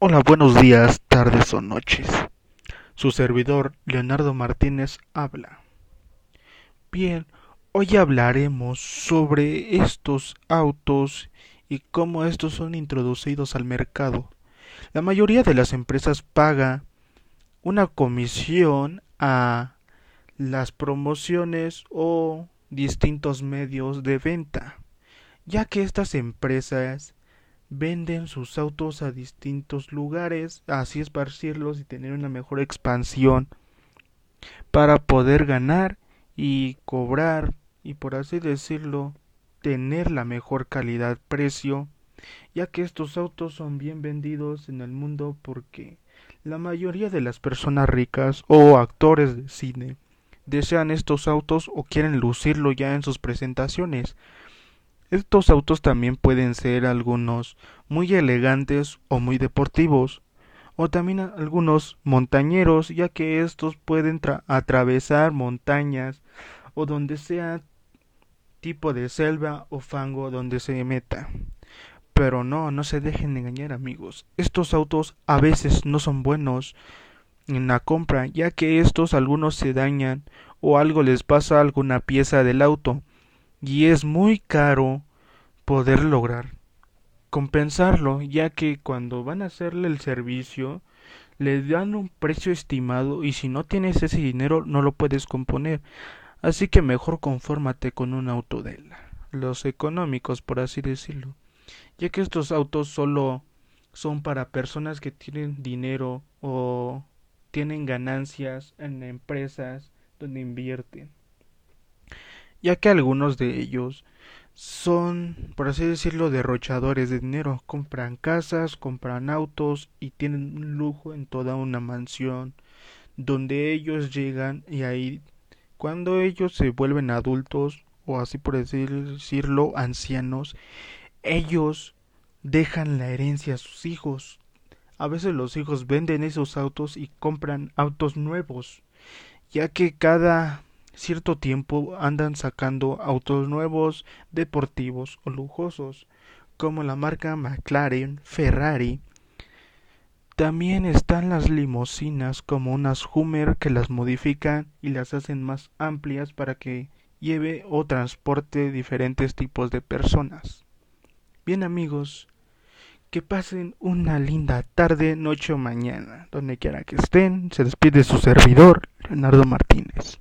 Hola, buenos días, tardes o noches. Su servidor, Leonardo Martínez, habla. Bien, hoy hablaremos sobre estos autos y cómo estos son introducidos al mercado. La mayoría de las empresas paga una comisión a las promociones o distintos medios de venta, ya que estas empresas venden sus autos a distintos lugares, así esparcirlos y tener una mejor expansión para poder ganar y cobrar y por así decirlo tener la mejor calidad precio ya que estos autos son bien vendidos en el mundo porque la mayoría de las personas ricas o actores de cine desean estos autos o quieren lucirlo ya en sus presentaciones estos autos también pueden ser algunos muy elegantes o muy deportivos, o también algunos montañeros, ya que estos pueden atravesar montañas o donde sea tipo de selva o fango donde se meta. Pero no, no se dejen engañar amigos. Estos autos a veces no son buenos en la compra, ya que estos algunos se dañan o algo les pasa a alguna pieza del auto y es muy caro poder lograr compensarlo, ya que cuando van a hacerle el servicio le dan un precio estimado y si no tienes ese dinero no lo puedes componer. Así que mejor confórmate con un auto de los económicos, por así decirlo, ya que estos autos solo son para personas que tienen dinero o tienen ganancias en empresas donde invierten ya que algunos de ellos son, por así decirlo, derrochadores de dinero. Compran casas, compran autos y tienen un lujo en toda una mansión donde ellos llegan y ahí cuando ellos se vuelven adultos o así por decirlo ancianos, ellos dejan la herencia a sus hijos. A veces los hijos venden esos autos y compran autos nuevos, ya que cada cierto tiempo andan sacando autos nuevos, deportivos o lujosos, como la marca McLaren, Ferrari. También están las limusinas como unas Hummer que las modifican y las hacen más amplias para que lleve o transporte diferentes tipos de personas. Bien amigos, que pasen una linda tarde, noche o mañana, donde quiera que estén. Se despide su servidor, Leonardo Martínez.